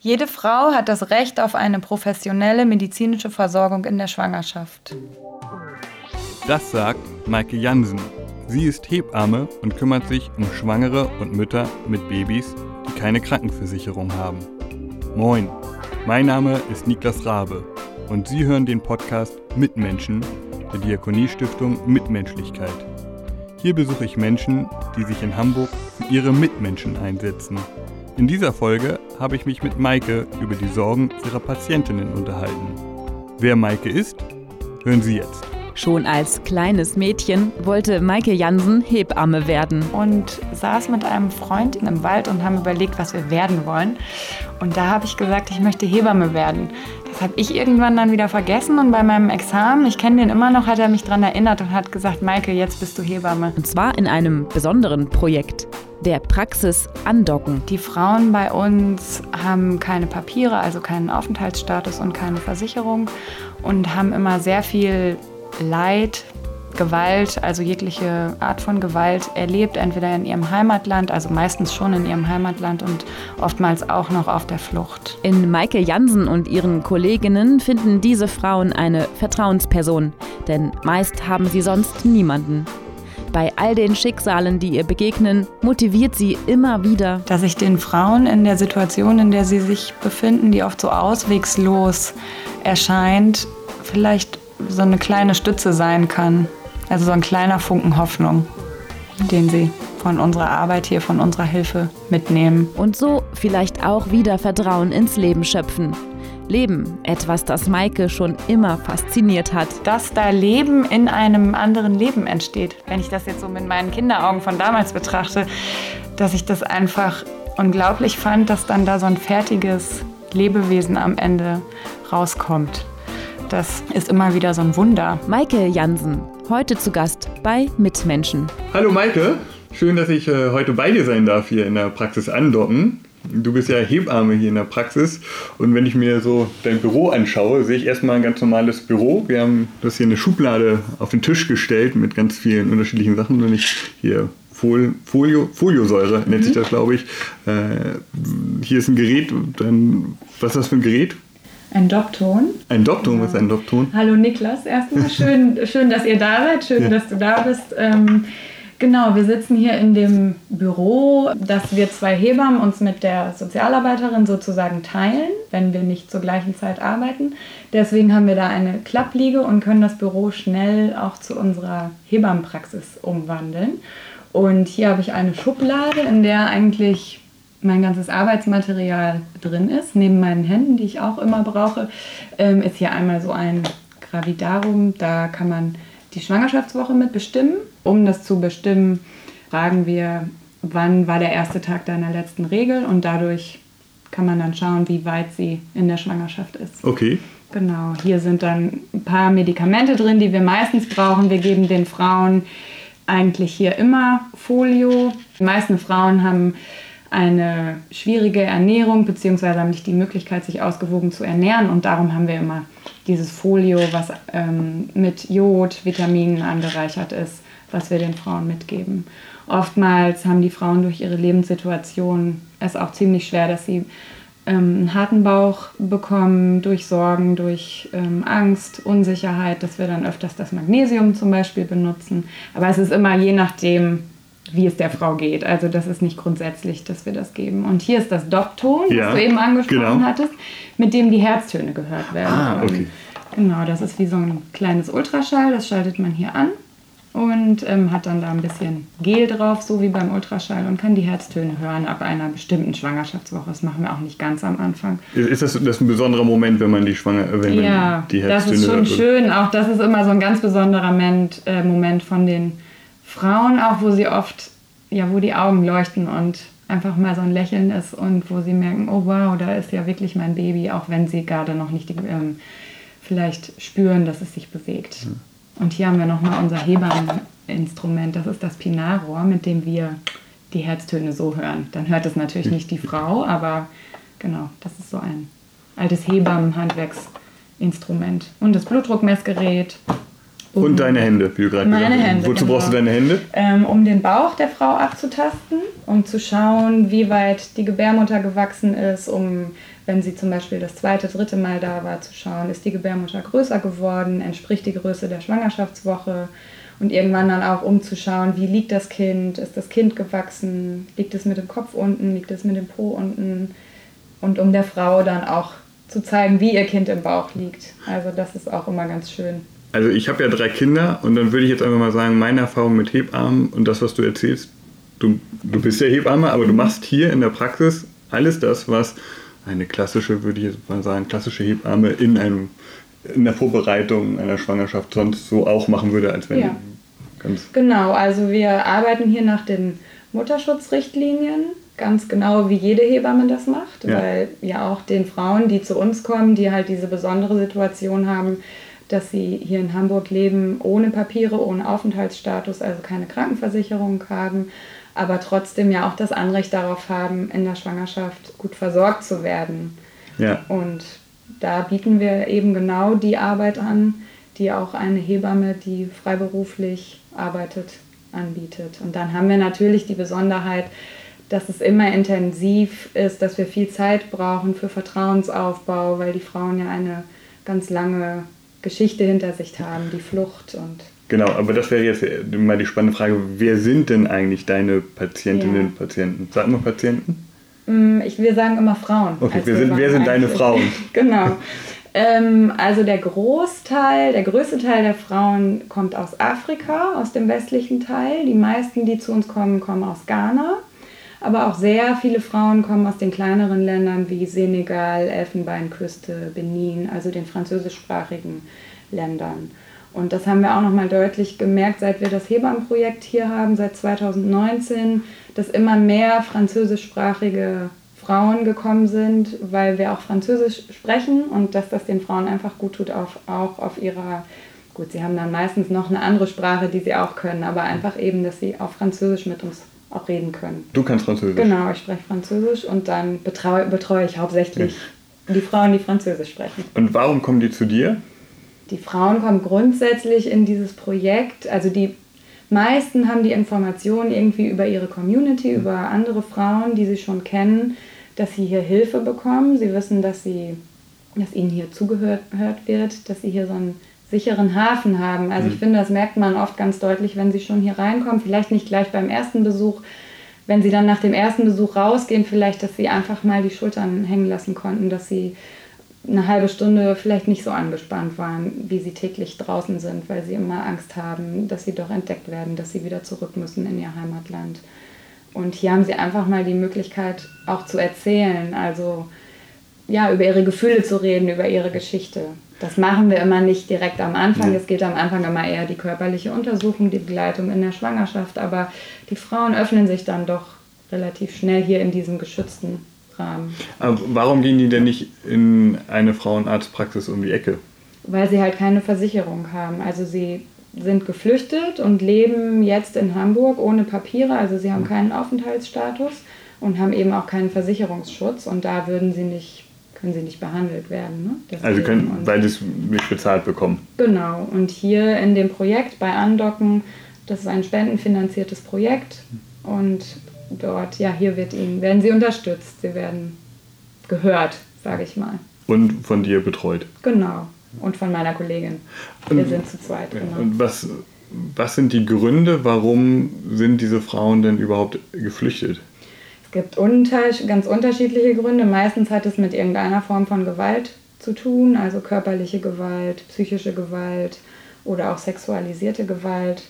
Jede Frau hat das Recht auf eine professionelle medizinische Versorgung in der Schwangerschaft. Das sagt Maike Jansen. Sie ist Hebamme und kümmert sich um Schwangere und Mütter mit Babys, die keine Krankenversicherung haben. Moin, mein Name ist Niklas Rabe und Sie hören den Podcast Mitmenschen der Diakoniestiftung Mitmenschlichkeit. Hier besuche ich Menschen, die sich in Hamburg für ihre Mitmenschen einsetzen. In dieser Folge habe ich mich mit Maike über die Sorgen ihrer Patientinnen unterhalten. Wer Maike ist, hören Sie jetzt. Schon als kleines Mädchen wollte Maike Jansen Hebamme werden. Und saß mit einem Freund im Wald und haben überlegt, was wir werden wollen. Und da habe ich gesagt, ich möchte Hebamme werden. Das habe ich irgendwann dann wieder vergessen und bei meinem Examen, ich kenne den immer noch, hat er mich daran erinnert und hat gesagt, Maike, jetzt bist du Hebamme. Und zwar in einem besonderen Projekt der Praxis andocken. Die Frauen bei uns haben keine Papiere, also keinen Aufenthaltsstatus und keine Versicherung und haben immer sehr viel Leid, Gewalt, also jegliche Art von Gewalt erlebt, entweder in ihrem Heimatland, also meistens schon in ihrem Heimatland und oftmals auch noch auf der Flucht. In Maike Jansen und ihren Kolleginnen finden diese Frauen eine Vertrauensperson, denn meist haben sie sonst niemanden. Bei all den Schicksalen, die ihr begegnen, motiviert sie immer wieder. Dass ich den Frauen in der Situation, in der sie sich befinden, die oft so auswegslos erscheint, vielleicht so eine kleine Stütze sein kann. Also so ein kleiner Funken Hoffnung, den sie von unserer Arbeit hier, von unserer Hilfe mitnehmen. Und so vielleicht auch wieder Vertrauen ins Leben schöpfen. Leben, etwas, das Maike schon immer fasziniert hat. Dass da Leben in einem anderen Leben entsteht. Wenn ich das jetzt so mit meinen Kinderaugen von damals betrachte, dass ich das einfach unglaublich fand, dass dann da so ein fertiges Lebewesen am Ende rauskommt. Das ist immer wieder so ein Wunder. Maike Jansen, heute zu Gast bei Mitmenschen. Hallo Maike, schön, dass ich äh, heute bei dir sein darf hier in der Praxis andocken. Du bist ja Hebamme hier in der Praxis und wenn ich mir so dein Büro anschaue, sehe ich erstmal ein ganz normales Büro. Wir haben das hier eine Schublade auf den Tisch gestellt mit ganz vielen unterschiedlichen Sachen. Wenn ich hier Folio, Foliosäure nennt mhm. sich das, glaube ich. Äh, hier ist ein Gerät. Dann, was ist das für ein Gerät? Ein Dopton. Ein Dopton, ja. was ist ein Dopton? Hallo Niklas, erstmal schön, schön, dass ihr da seid, schön, ja. dass du da bist. Ähm, Genau, wir sitzen hier in dem Büro, das wir zwei Hebammen uns mit der Sozialarbeiterin sozusagen teilen, wenn wir nicht zur gleichen Zeit arbeiten. Deswegen haben wir da eine Klappliege und können das Büro schnell auch zu unserer Hebammenpraxis umwandeln. Und hier habe ich eine Schublade, in der eigentlich mein ganzes Arbeitsmaterial drin ist. Neben meinen Händen, die ich auch immer brauche, ähm, ist hier einmal so ein Gravidarum. Da kann man die Schwangerschaftswoche mit bestimmen. Um das zu bestimmen, fragen wir, wann war der erste Tag deiner letzten Regel und dadurch kann man dann schauen, wie weit sie in der Schwangerschaft ist. Okay. Genau, hier sind dann ein paar Medikamente drin, die wir meistens brauchen. Wir geben den Frauen eigentlich hier immer Folio. Die meisten Frauen haben eine schwierige Ernährung beziehungsweise haben nicht die Möglichkeit, sich ausgewogen zu ernähren und darum haben wir immer dieses Folio, was ähm, mit Jod, Vitaminen angereichert ist, was wir den Frauen mitgeben. Oftmals haben die Frauen durch ihre Lebenssituation es auch ziemlich schwer, dass sie ähm, einen harten Bauch bekommen durch Sorgen, durch ähm, Angst, Unsicherheit, dass wir dann öfters das Magnesium zum Beispiel benutzen. Aber es ist immer je nachdem, wie es der Frau geht. Also das ist nicht grundsätzlich, dass wir das geben. Und hier ist das Doppton, ja, was du eben angesprochen genau. hattest, mit dem die Herztöne gehört werden. Ah, okay. Genau, das ist wie so ein kleines Ultraschall, das schaltet man hier an und ähm, hat dann da ein bisschen Gel drauf, so wie beim Ultraschall und kann die Herztöne hören ab einer bestimmten Schwangerschaftswoche. Das machen wir auch nicht ganz am Anfang. Ist das, das ein besonderer Moment, wenn man die Schwanger, wenn ja, man die Herztöne das ist schon hört? schön. Auch das ist immer so ein ganz besonderer Moment, äh, Moment von den Frauen auch, wo sie oft, ja, wo die Augen leuchten und einfach mal so ein Lächeln ist und wo sie merken, oh wow, da ist ja wirklich mein Baby, auch wenn sie gerade noch nicht ähm, vielleicht spüren, dass es sich bewegt. Mhm. Und hier haben wir nochmal unser Hebammeninstrument, das ist das Pinarrohr, mit dem wir die Herztöne so hören. Dann hört es natürlich nicht die Frau, aber genau, das ist so ein altes Hebammenhandwerksinstrument. Und das Blutdruckmessgerät, Und deine Hände, wie du gerade Meine gesagt hast. Hände, Wozu genau. brauchst du deine Hände? ähm, um den Bauch der Frau abzutasten, um zu schauen, wie weit die Gebärmutter gewachsen ist, um, wenn sie zum Beispiel das zweite, dritte Mal da war, zu schauen, ist die Gebärmutter größer geworden, entspricht die Größe der Schwangerschaftswoche und irgendwann dann auch umzuschauen, wie liegt das Kind, ist das Kind gewachsen, liegt es mit dem Kopf unten, liegt es mit dem Po unten und um der Frau dann auch zu zeigen, wie ihr Kind im Bauch liegt. Also das ist auch immer ganz schön. Also ich habe ja drei Kinder und dann würde ich jetzt einfach mal sagen, meine Erfahrung mit Hebammen und das, was du erzählst, du, du bist ja Hebamme, aber du machst hier in der Praxis alles das, was eine klassische, würde ich jetzt mal sagen, klassische Hebamme in einem in der Vorbereitung einer Schwangerschaft sonst so auch machen würde, als wenn Ja. ganz Genau, also wir arbeiten hier nach den Mutterschutzrichtlinien, ganz genau wie jede Hebamme das macht, Ja. weil ja auch den Frauen, die zu uns kommen, die halt diese besondere Situation haben, dass sie hier in Hamburg leben, ohne Papiere, ohne Aufenthaltsstatus, also keine Krankenversicherung haben, aber trotzdem ja auch das Anrecht darauf haben, in der Schwangerschaft gut versorgt zu werden. ja. Und da bieten wir eben genau die Arbeit an, die auch eine Hebamme, die freiberuflich arbeitet, anbietet. Und dann haben wir natürlich die Besonderheit, dass es immer intensiv ist, dass wir viel Zeit brauchen für Vertrauensaufbau, weil die Frauen ja eine ganz lange Geschichte hinter sich haben, die Flucht und Genau, aber das wäre jetzt mal die spannende Frage, wer sind denn eigentlich deine Patientinnen Ja. und Patienten? Sag mal Patienten. Mm, Ich, wir sagen immer Frauen. Okay, wer sind- wer sind deine. Frauen? genau. Ähm, also der Großteil, der größte Teil der Frauen kommt aus Afrika, aus dem westlichen Teil. Die meisten, die zu uns kommen, kommen aus Ghana. Aber auch sehr viele Frauen kommen aus den kleineren Ländern wie Senegal, Elfenbeinküste, Benin, also den französischsprachigen Ländern. Und das haben wir auch nochmal deutlich gemerkt, seit wir das Hebammenprojekt hier haben, seit 2019, dass immer mehr französischsprachige Frauen gekommen sind, weil wir auch Französisch sprechen und dass das den Frauen einfach gut tut, auf, auch auf ihrer, gut, sie haben dann meistens noch eine andere Sprache, die sie auch können, aber einfach eben, dass sie auf Französisch mit uns auch reden können. Du kannst Französisch. Genau, ich spreche Französisch und dann betreue, betreue ich hauptsächlich die Frauen, die Französisch sprechen. Und warum kommen die zu dir? Die Frauen kommen grundsätzlich in dieses Projekt, also die meisten haben die Informationen irgendwie über ihre Community, über andere Frauen, die sie schon kennen, dass sie hier Hilfe bekommen. Sie wissen, dass, sie, dass ihnen hier zugehört hört wird, dass sie hier so einen sicheren Hafen haben. Also ich finde, das merkt man oft ganz deutlich, wenn sie schon hier reinkommen. Vielleicht nicht gleich beim ersten Besuch, wenn sie dann nach dem ersten Besuch rausgehen, vielleicht, dass sie einfach mal die Schultern hängen lassen konnten, dass sie eine halbe Stunde vielleicht nicht so angespannt waren, wie sie täglich draußen sind, weil sie immer Angst haben, dass sie doch entdeckt werden, dass sie wieder zurück müssen in ihr Heimatland. Und hier haben sie einfach mal die Möglichkeit auch zu erzählen, also ja, über ihre Gefühle zu reden, über ihre Geschichte. Das machen wir immer nicht direkt am Anfang. Ja. Es geht am Anfang immer eher die körperliche Untersuchung, die Begleitung in der Schwangerschaft. Aber die Frauen öffnen sich dann doch relativ schnell hier in diesem geschützten Rahmen. Aber warum gehen die denn nicht in eine Frauenarztpraxis um die Ecke? weil sie halt keine Versicherung haben. Also sie sind geflüchtet und leben jetzt in Hamburg ohne Papiere, also sie haben keinen Aufenthaltsstatus und haben eben auch keinen Versicherungsschutz und da würden sie nicht, können sie nicht behandelt werden. Ne? Also können, Und- weil sie es nicht bezahlt bekommen. Genau, und hier in dem Projekt bei Andocken, das ist ein spendenfinanziertes Projekt und dort, ja, hier wird ihnen, werden sie unterstützt, sie werden gehört, sage ich mal. Und von dir betreut. Genau, und von meiner Kollegin. Wir Und- sind zu zweit, genau. Und was, was sind die Gründe, warum sind diese Frauen denn überhaupt geflüchtet? Es gibt unter, ganz unterschiedliche Gründe. Meistens hat es mit irgendeiner Form von Gewalt zu tun, also körperliche Gewalt, psychische Gewalt oder auch sexualisierte Gewalt.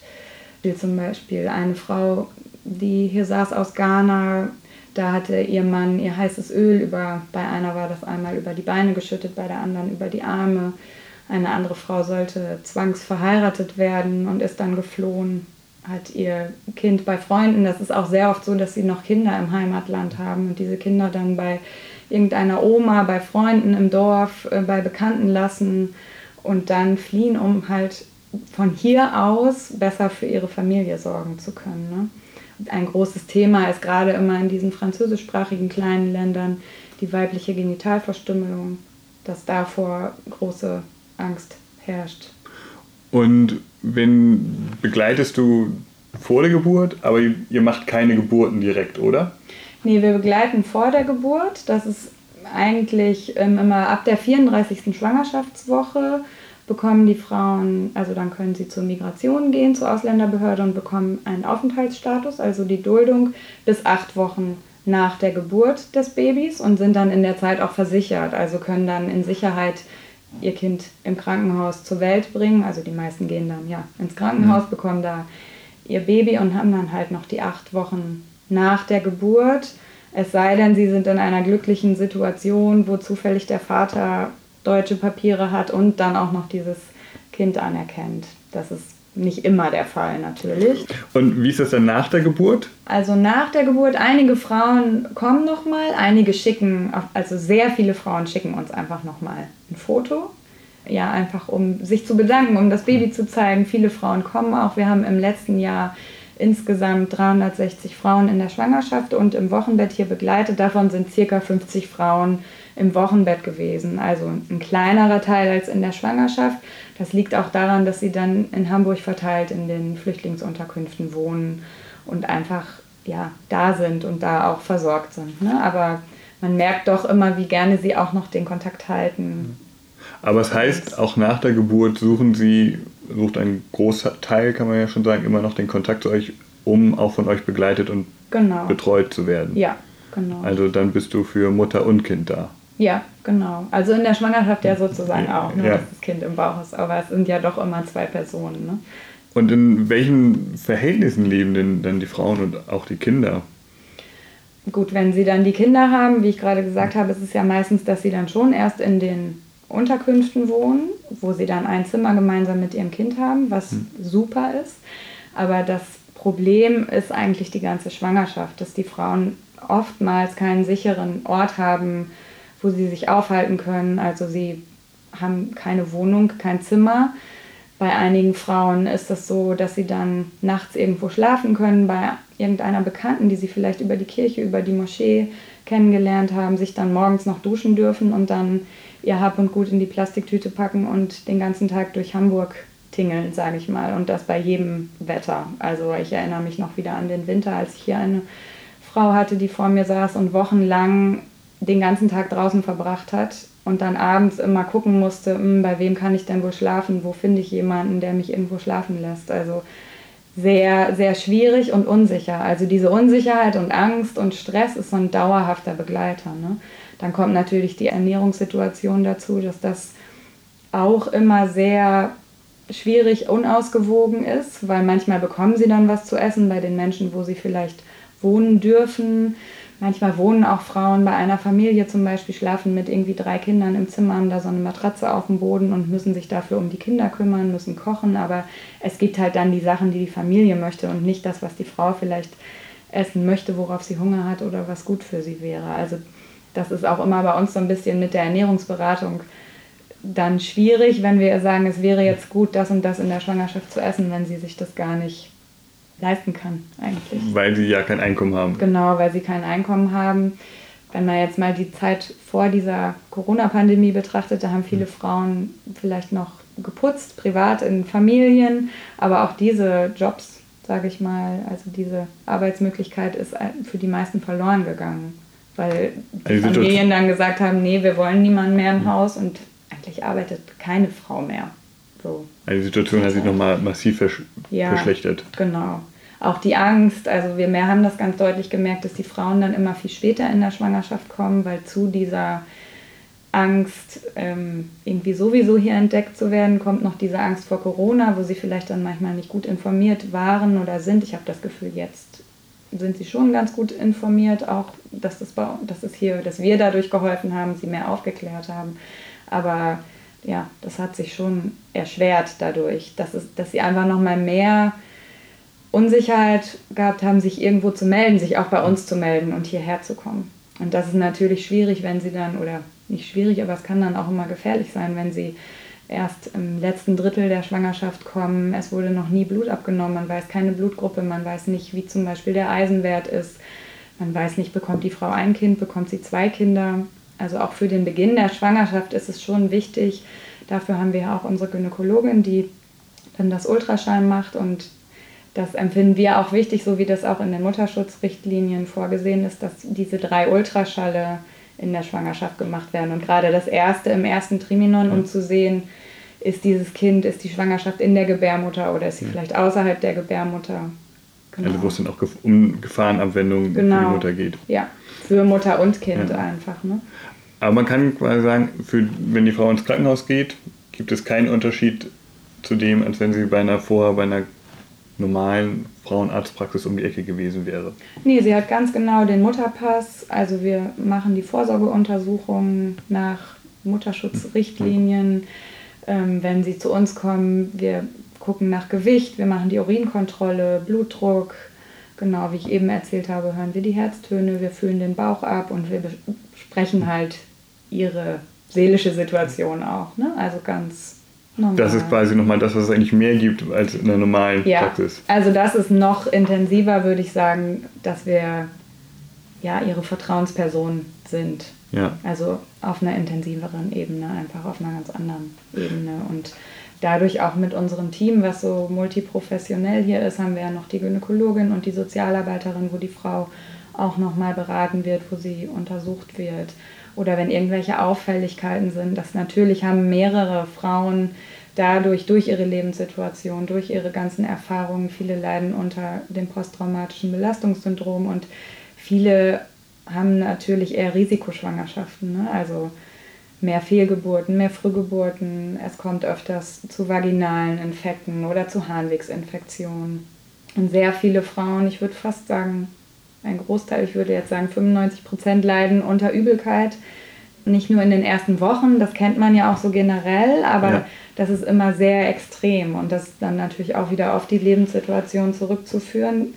Wie zum Beispiel eine Frau, die hier saß aus Ghana, da hatte ihr Mann ihr heißes Öl über, bei einer war das einmal über die Beine geschüttet, bei der anderen über die Arme. Eine andere Frau sollte zwangsverheiratet werden und ist dann geflohen hat ihr Kind bei Freunden. Das ist auch sehr oft so, dass sie noch Kinder im Heimatland haben und diese Kinder dann bei irgendeiner Oma, bei Freunden im Dorf, äh, bei Bekannten lassen und dann fliehen, um halt von hier aus besser für ihre Familie sorgen zu können. Ne? Ein großes Thema ist gerade immer in diesen französischsprachigen kleinen Ländern die weibliche Genitalverstümmelung, dass davor große Angst herrscht. Und wenn begleitest du vor der Geburt, aber ihr, macht keine Geburten direkt, oder? Nee, wir begleiten vor der Geburt. Das ist eigentlich ähm, immer ab der 34. Schwangerschaftswoche bekommen die Frauen, also dann können sie zur Migration gehen, zur Ausländerbehörde und bekommen einen Aufenthaltsstatus, also die Duldung bis acht Wochen nach der Geburt des Babys und sind dann in der Zeit auch versichert, also können dann in Sicherheit ihr Kind im Krankenhaus zur Welt bringen. Also die meisten gehen dann ja ins Krankenhaus, mhm. bekommen da ihr Baby und haben dann halt noch die acht Wochen nach der Geburt. Es sei denn, sie sind in einer glücklichen Situation, wo zufällig der Vater deutsche Papiere hat und dann auch noch dieses Kind anerkennt. Das ist nicht immer der Fall natürlich. Und wie ist das dann nach der Geburt? Also nach der Geburt, einige Frauen kommen nochmal, einige schicken, also sehr viele Frauen schicken uns einfach nochmal ein Foto. Ja, einfach um sich zu bedanken, um das Baby zu zeigen. Viele Frauen kommen auch. Wir haben im letzten Jahr insgesamt 360 Frauen in der Schwangerschaft und im Wochenbett hier begleitet. Davon sind circa 50 Frauen im Wochenbett gewesen. Also ein kleinerer Teil als in der Schwangerschaft. Das liegt auch daran, dass sie dann in Hamburg verteilt in den Flüchtlingsunterkünften wohnen und einfach ja, da sind und da auch versorgt sind. Ne? Aber man merkt doch immer, wie gerne sie auch noch den Kontakt halten. Aber es heißt, auch nach der Geburt suchen sie, sucht ein großer Teil, kann man ja schon sagen, immer noch den Kontakt zu euch, um auch von euch begleitet und genau. betreut zu werden. Ja, genau. Also dann bist du für Mutter und Kind da. Ja, genau. Also in der Schwangerschaft ja sozusagen auch, nur ja. dass das Kind im Bauch ist. Aber es sind ja doch immer zwei Personen. Ne? Und in welchen Verhältnissen leben denn dann die Frauen und auch die Kinder? Gut, wenn sie dann die Kinder haben, wie ich gerade gesagt habe, ist es ja meistens, dass sie dann schon erst in den Unterkünften wohnen, wo sie dann ein Zimmer gemeinsam mit ihrem Kind haben, was hm. super ist. Aber das Problem ist eigentlich die ganze Schwangerschaft, dass die Frauen oftmals keinen sicheren Ort haben, wo sie sich aufhalten können. Also sie haben keine Wohnung, kein Zimmer. Bei einigen Frauen ist es so, dass sie dann nachts irgendwo schlafen können, bei irgendeiner Bekannten, die sie vielleicht über die Kirche, über die Moschee kennengelernt haben, sich dann morgens noch duschen dürfen und dann ihr Hab und Gut in die Plastiktüte packen und den ganzen Tag durch Hamburg tingeln, sage ich mal. Und das bei jedem Wetter. Also ich erinnere mich noch wieder an den Winter, als ich hier eine Frau hatte, die vor mir saß und wochenlang den ganzen Tag draußen verbracht hat und dann abends immer gucken musste, hm, bei wem kann ich denn wohl schlafen, wo finde ich jemanden, der mich irgendwo schlafen lässt. Also sehr, sehr schwierig und unsicher. Also diese Unsicherheit und Angst und Stress ist so ein dauerhafter Begleiter. Ne? Dann kommt natürlich die Ernährungssituation dazu, dass das auch immer sehr schwierig, unausgewogen ist, weil manchmal bekommen sie dann was zu essen bei den Menschen, wo sie vielleicht wohnen dürfen. Manchmal wohnen auch Frauen bei einer Familie zum Beispiel, schlafen mit irgendwie drei Kindern im Zimmer, haben da so eine Matratze auf dem Boden und müssen sich dafür um die Kinder kümmern, müssen kochen. Aber es gibt halt dann die Sachen, die die Familie möchte und nicht das, was die Frau vielleicht essen möchte, worauf sie Hunger hat oder was gut für sie wäre. Also das ist auch immer bei uns so ein bisschen mit der Ernährungsberatung dann schwierig, wenn wir sagen, es wäre jetzt gut, das und das in der Schwangerschaft zu essen, wenn sie sich das gar nicht leisten kann eigentlich. Weil sie ja kein Einkommen haben. Genau, weil sie kein Einkommen haben. Wenn man jetzt mal die Zeit vor dieser Corona-Pandemie betrachtet, da haben viele hm. Frauen vielleicht noch geputzt, privat in Familien, aber auch diese Jobs, sage ich mal, also diese Arbeitsmöglichkeit ist für die meisten verloren gegangen, weil die also Familien dann gesagt haben, nee, wir wollen niemanden mehr im. Haus und eigentlich arbeitet keine Frau mehr. So. Also die Situation hat sich nochmal massiv versch ja, verschlechtert. Genau. Auch die Angst, also wir mehr haben das ganz deutlich gemerkt, dass die Frauen dann immer viel später in der Schwangerschaft kommen, weil zu dieser Angst, ähm, irgendwie sowieso hier entdeckt zu werden, kommt noch diese Angst vor Corona, wo sie vielleicht dann manchmal nicht gut informiert waren oder sind. Ich habe das Gefühl, jetzt sind sie schon ganz gut informiert, auch dass, das bei, dass, es hier, dass wir dadurch geholfen haben, sie mehr aufgeklärt haben. Aber ja, das hat sich schon erschwert dadurch, dass, es, dass sie einfach nochmal mehr Unsicherheit gehabt haben, sich irgendwo zu melden, sich auch bei uns zu melden und hierher zu kommen. Und das ist natürlich schwierig, wenn sie dann, oder nicht schwierig, aber es kann dann auch immer gefährlich sein, wenn sie erst im letzten Drittel der Schwangerschaft kommen. Es wurde noch nie Blut abgenommen, man weiß keine Blutgruppe, man weiß nicht, wie zum Beispiel der Eisenwert ist. Man weiß nicht, bekommt die Frau ein Kind, bekommt sie zwei Kinder. Also auch für den Beginn der Schwangerschaft ist es schon wichtig. Dafür haben wir ja auch unsere Gynäkologin, die dann das Ultraschall macht und das empfinden wir auch wichtig, so wie das auch in den Mutterschutzrichtlinien vorgesehen ist, dass diese drei Ultraschalle in der Schwangerschaft gemacht werden. Und gerade das erste im ersten Triminon, um zu sehen, ist dieses Kind, ist die Schwangerschaft in der Gebärmutter oder ist sie ja. vielleicht außerhalb der Gebärmutter. Genau. Also wo es dann auch um Gefahrenabwendungen genau. für die Mutter geht. Ja, für Mutter und Kind ja. einfach. Ne? Aber man kann quasi sagen, für, wenn die Frau ins Krankenhaus geht, gibt es keinen Unterschied zu dem, als wenn sie bei einer vorher bei einer normalen Frauenarztpraxis um die Ecke gewesen wäre. Nee, sie hat ganz genau den Mutterpass. Also wir machen die Vorsorgeuntersuchungen nach Mutterschutzrichtlinien. Ähm, wenn sie zu uns kommen, wir gucken nach Gewicht, wir machen die Urinkontrolle, Blutdruck. Genau, wie ich eben erzählt habe, hören wir die Herztöne, wir fühlen den Bauch ab und wir besprechen halt ihre seelische Situation auch. Ne? Also ganz normal. Das ist quasi nochmal das, was es eigentlich mehr gibt als in der normalen ja, Praxis. Also das ist noch intensiver, würde ich sagen, dass wir ja ihre Vertrauensperson sind. Ja. Also auf einer intensiveren Ebene, einfach auf einer ganz anderen Ebene. Und dadurch auch mit unserem Team, was so multiprofessionell hier ist, haben wir ja noch die Gynäkologin und die Sozialarbeiterin, wo die Frau auch nochmal beraten wird, wo sie untersucht wird oder wenn irgendwelche Auffälligkeiten sind. Das natürlich haben mehrere Frauen dadurch, durch ihre Lebenssituation, durch ihre ganzen Erfahrungen, viele leiden unter dem posttraumatischen Belastungssyndrom und viele haben natürlich eher Risikoschwangerschaften, ne? also mehr Fehlgeburten, mehr Frühgeburten. Es kommt öfters zu vaginalen Infekten oder zu Harnwegsinfektionen. Und sehr viele Frauen, ich würde fast sagen ein Großteil, ich würde jetzt sagen 95 Prozent leiden unter Übelkeit. Nicht nur in den ersten Wochen, das kennt man ja auch so generell, aber ja. das ist immer sehr extrem und das ist dann natürlich auch wieder auf die Lebenssituation zurückzuführen,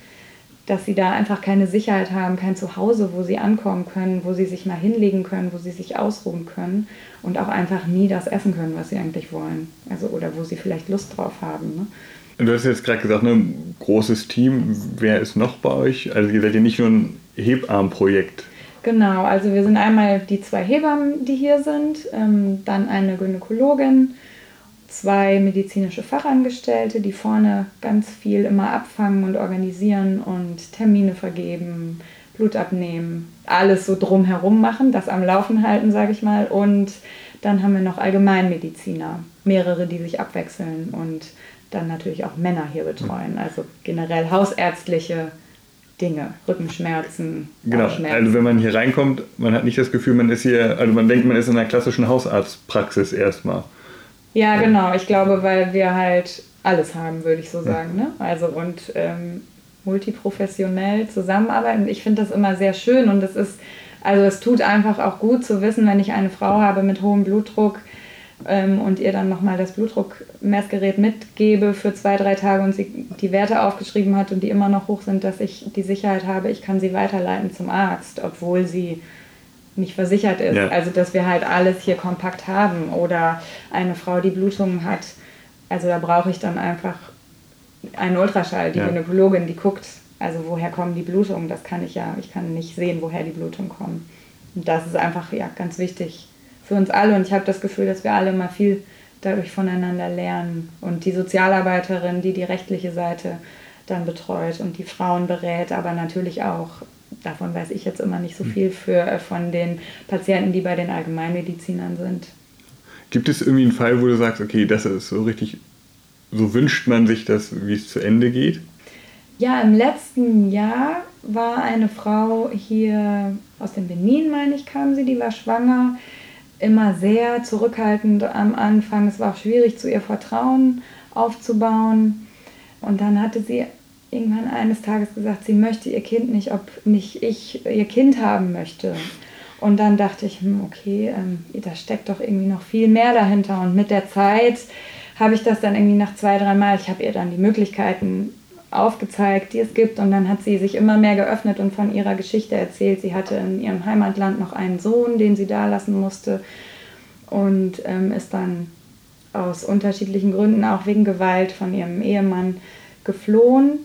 dass sie da einfach keine Sicherheit haben, kein Zuhause, wo sie ankommen können, wo sie sich mal hinlegen können, wo sie sich ausruhen können und auch einfach nie das essen können, was sie eigentlich wollen. Also oder wo sie vielleicht Lust drauf haben. Ne? Du hast jetzt gerade gesagt, ne, großes Team. Wer ist noch bei euch? Also ihr seid ja nicht nur ein Hebammenprojekt. Genau, also wir sind einmal die zwei Hebammen, die hier sind, ähm, dann eine Gynäkologin, zwei medizinische Fachangestellte, die vorne ganz viel immer abfangen und organisieren und Termine vergeben, Blut abnehmen, alles so drumherum machen, das am Laufen halten, sage ich mal. Und dann haben wir noch Allgemeinmediziner, mehrere, die sich abwechseln und dann natürlich auch Männer hier betreuen. Also generell hausärztliche Dinge, Rückenschmerzen. Genau, also wenn man hier reinkommt, man hat nicht das Gefühl, man ist hier, also man denkt, man ist in einer klassischen Hausarztpraxis erstmal. Ja, genau. Ich glaube, weil wir halt alles haben, würde ich so sagen. Ne? Also und ähm, multiprofessionell zusammenarbeiten. Ich finde das immer sehr schön und es ist, also es tut einfach auch gut zu wissen, wenn ich eine Frau habe mit hohem Blutdruck, ähm, und ihr dann nochmal das Blutdruckmessgerät mitgebe für zwei, drei Tage und sie die Werte aufgeschrieben hat und die immer noch hoch sind, dass ich die Sicherheit habe, ich kann sie weiterleiten zum Arzt, obwohl sie nicht versichert ist. Ja. Also dass wir halt alles hier kompakt haben. Oder eine Frau, die Blutungen hat, also da brauche ich dann einfach einen Ultraschall, die ja. Gynäkologin, die guckt, also woher kommen die Blutungen, das kann ich ja, ich kann nicht sehen, woher die Blutungen kommen. Und das ist einfach ja ganz wichtig für uns alle. Und ich habe das Gefühl, dass wir alle mal viel dadurch voneinander lernen. Und die Sozialarbeiterin, die die rechtliche Seite dann betreut und die Frauen berät, aber natürlich auch, davon weiß ich jetzt immer nicht so hm. viel, für, äh, von den Patienten, die bei den Allgemeinmedizinern sind. Gibt es irgendwie einen Fall, wo du sagst, okay, das ist so richtig, so wünscht man sich das, wie es zu Ende geht? Ja, im letzten Jahr war eine Frau hier aus dem Benin, meine ich, kam sie, die war schwanger immer sehr zurückhaltend am Anfang. Es war auch schwierig, zu ihr Vertrauen aufzubauen. Und dann hatte sie irgendwann eines Tages gesagt, sie möchte ihr Kind nicht, ob nicht ich ihr Kind haben möchte. Und dann dachte ich, hm, okay, ähm, da steckt doch irgendwie noch viel mehr dahinter. Und mit der Zeit habe ich das dann irgendwie nach zwei, drei Mal, ich habe ihr dann die Möglichkeiten aufgezeigt, die es gibt. Und dann hat sie sich immer mehr geöffnet und von ihrer Geschichte erzählt. Sie hatte in ihrem Heimatland noch einen Sohn, den sie da lassen musste und ähm, ist dann aus unterschiedlichen Gründen, auch wegen Gewalt von ihrem Ehemann, geflohen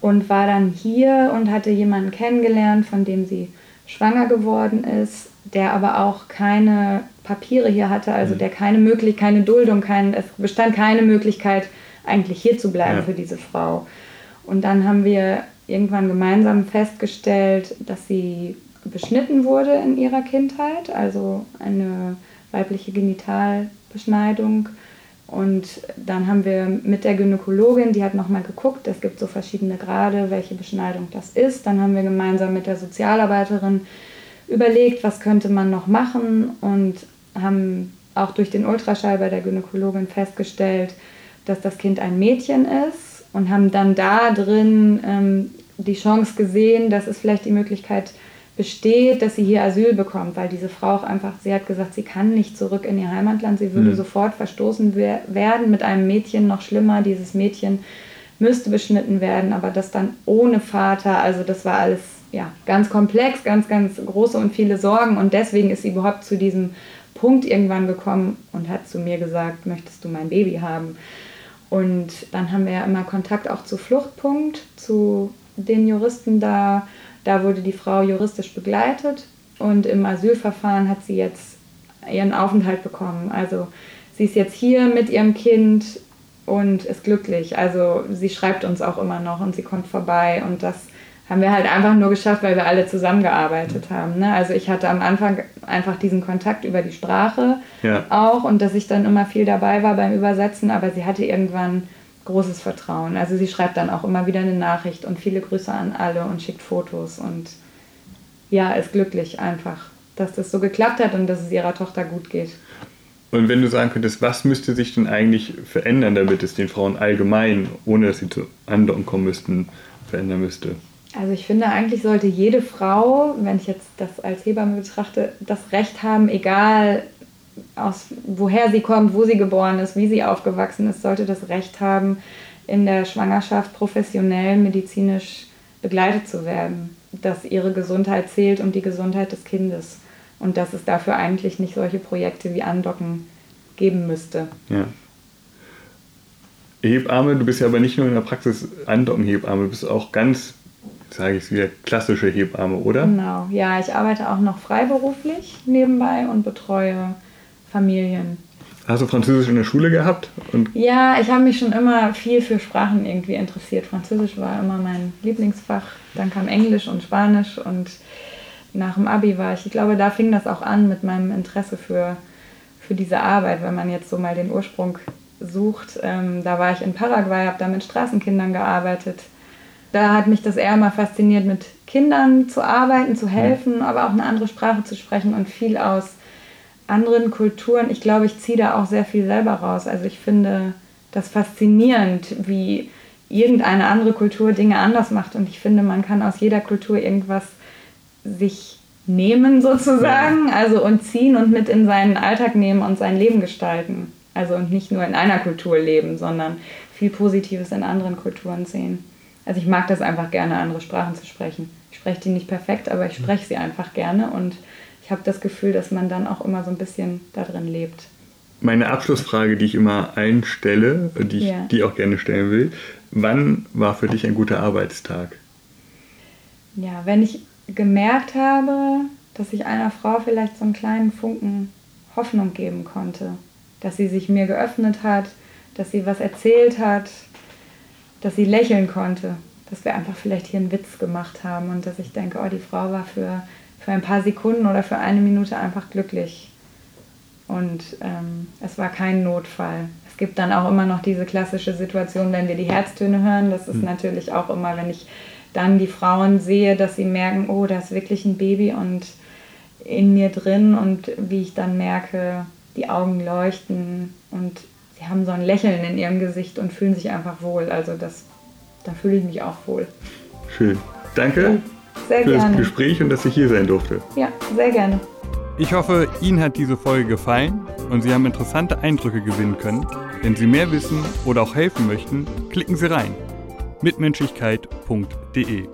und war dann hier und hatte jemanden kennengelernt, von dem sie schwanger geworden ist, der aber auch keine Papiere hier hatte, also mhm. der keine Möglichkeit, keine Duldung, kein, es bestand keine Möglichkeit, eigentlich hier zu bleiben ja. für diese Frau. Und dann haben wir irgendwann gemeinsam festgestellt, dass sie beschnitten wurde in ihrer Kindheit, also eine weibliche Genitalbeschneidung. Und dann haben wir mit der Gynäkologin, die hat nochmal geguckt, es gibt so verschiedene Grade, welche Beschneidung das ist. Dann haben wir gemeinsam mit der Sozialarbeiterin überlegt, was könnte man noch machen und haben auch durch den Ultraschall bei der Gynäkologin festgestellt, dass das Kind ein Mädchen ist und haben dann da drin ähm, die Chance gesehen, dass es vielleicht die Möglichkeit besteht, dass sie hier Asyl bekommt, weil diese Frau auch einfach, sie hat gesagt, sie kann nicht zurück in ihr Heimatland, sie würde mhm. sofort verstoßen werden mit einem Mädchen, noch schlimmer, dieses Mädchen müsste beschnitten werden, aber das dann ohne Vater, also das war alles ja, ganz komplex, ganz, ganz große und viele Sorgen und deswegen ist sie überhaupt zu diesem Punkt irgendwann gekommen und hat zu mir gesagt, möchtest du mein Baby haben? Und dann haben wir ja immer Kontakt auch zu Fluchtpunkt, zu den Juristen da. Da wurde die Frau juristisch begleitet und im Asylverfahren hat sie jetzt ihren Aufenthalt bekommen. Also sie ist jetzt hier mit ihrem Kind und ist glücklich. Also sie schreibt uns auch immer noch und sie kommt vorbei und das haben wir halt einfach nur geschafft, weil wir alle zusammengearbeitet haben. Ne? Also ich hatte am Anfang einfach diesen Kontakt über die Sprache ja. auch und dass ich dann immer viel dabei war beim Übersetzen, aber sie hatte irgendwann großes Vertrauen. Also sie schreibt dann auch immer wieder eine Nachricht und viele Grüße an alle und schickt Fotos und ja, ist glücklich einfach, dass das so geklappt hat und dass es ihrer Tochter gut geht. Und wenn du sagen könntest, was müsste sich denn eigentlich verändern, damit es den Frauen allgemein, ohne dass sie zu anderen kommen müssten, verändern müsste? Also ich finde, eigentlich sollte jede Frau, wenn ich jetzt das als Hebamme betrachte, das Recht haben, egal aus woher sie kommt, wo sie geboren ist, wie sie aufgewachsen ist, sollte das Recht haben, in der Schwangerschaft professionell medizinisch begleitet zu werden. Dass ihre Gesundheit zählt und die Gesundheit des Kindes. Und dass es dafür eigentlich nicht solche Projekte wie Andocken geben müsste. Ja. Hebamme, du bist ja aber nicht nur in der Praxis Andocken-Hebamme, du bist auch ganz sage ich es wieder, klassische Hebamme, oder? Genau, ja, ich arbeite auch noch freiberuflich nebenbei und betreue Familien. Hast du Französisch in der Schule gehabt? Und ja, ich habe mich schon immer viel für Sprachen irgendwie interessiert. Französisch war immer mein Lieblingsfach. Dann kam Englisch und Spanisch und nach dem Abi war ich, ich glaube, da fing das auch an mit meinem Interesse für, für diese Arbeit, wenn man jetzt so mal den Ursprung sucht. Ähm, da war ich in Paraguay, habe da mit Straßenkindern gearbeitet da hat mich das eher mal fasziniert, mit Kindern zu arbeiten, zu helfen, aber auch eine andere Sprache zu sprechen und viel aus anderen Kulturen. Ich glaube, ich ziehe da auch sehr viel selber raus. Also ich finde das faszinierend, wie irgendeine andere Kultur Dinge anders macht. Und ich finde, man kann aus jeder Kultur irgendwas sich nehmen sozusagen, also und ziehen und mit in seinen Alltag nehmen und sein Leben gestalten. Also und nicht nur in einer Kultur leben, sondern viel Positives in anderen Kulturen sehen. Also ich mag das einfach gerne, andere Sprachen zu sprechen. Ich spreche die nicht perfekt, aber ich spreche sie einfach gerne und ich habe das Gefühl, dass man dann auch immer so ein bisschen da drin lebt. Meine Abschlussfrage, die ich immer einstelle, die ich ja. die auch gerne stellen will, wann war für dich ein guter Arbeitstag? Ja, wenn ich gemerkt habe, dass ich einer Frau vielleicht so einen kleinen Funken Hoffnung geben konnte, dass sie sich mir geöffnet hat, dass sie was erzählt hat, dass sie lächeln konnte, dass wir einfach vielleicht hier einen Witz gemacht haben und dass ich denke, oh, die Frau war für, für ein paar Sekunden oder für eine Minute einfach glücklich. Und ähm, es war kein Notfall. Es gibt dann auch immer noch diese klassische Situation, wenn wir die Herztöne hören. Das ist mhm. natürlich auch immer, wenn ich dann die Frauen sehe, dass sie merken, oh, da ist wirklich ein Baby und in mir drin und wie ich dann merke, die Augen leuchten und sie haben so ein Lächeln in ihrem Gesicht und fühlen sich einfach wohl. Also das, da fühle ich mich auch wohl. Schön. Danke sehr für gerne. das Gespräch und dass ich hier sein durfte. Ja, sehr gerne. Ich hoffe, Ihnen hat diese Folge gefallen und Sie haben interessante Eindrücke gewinnen können. Wenn Sie mehr wissen oder auch helfen möchten, klicken Sie rein. mitmenschlichkeit.de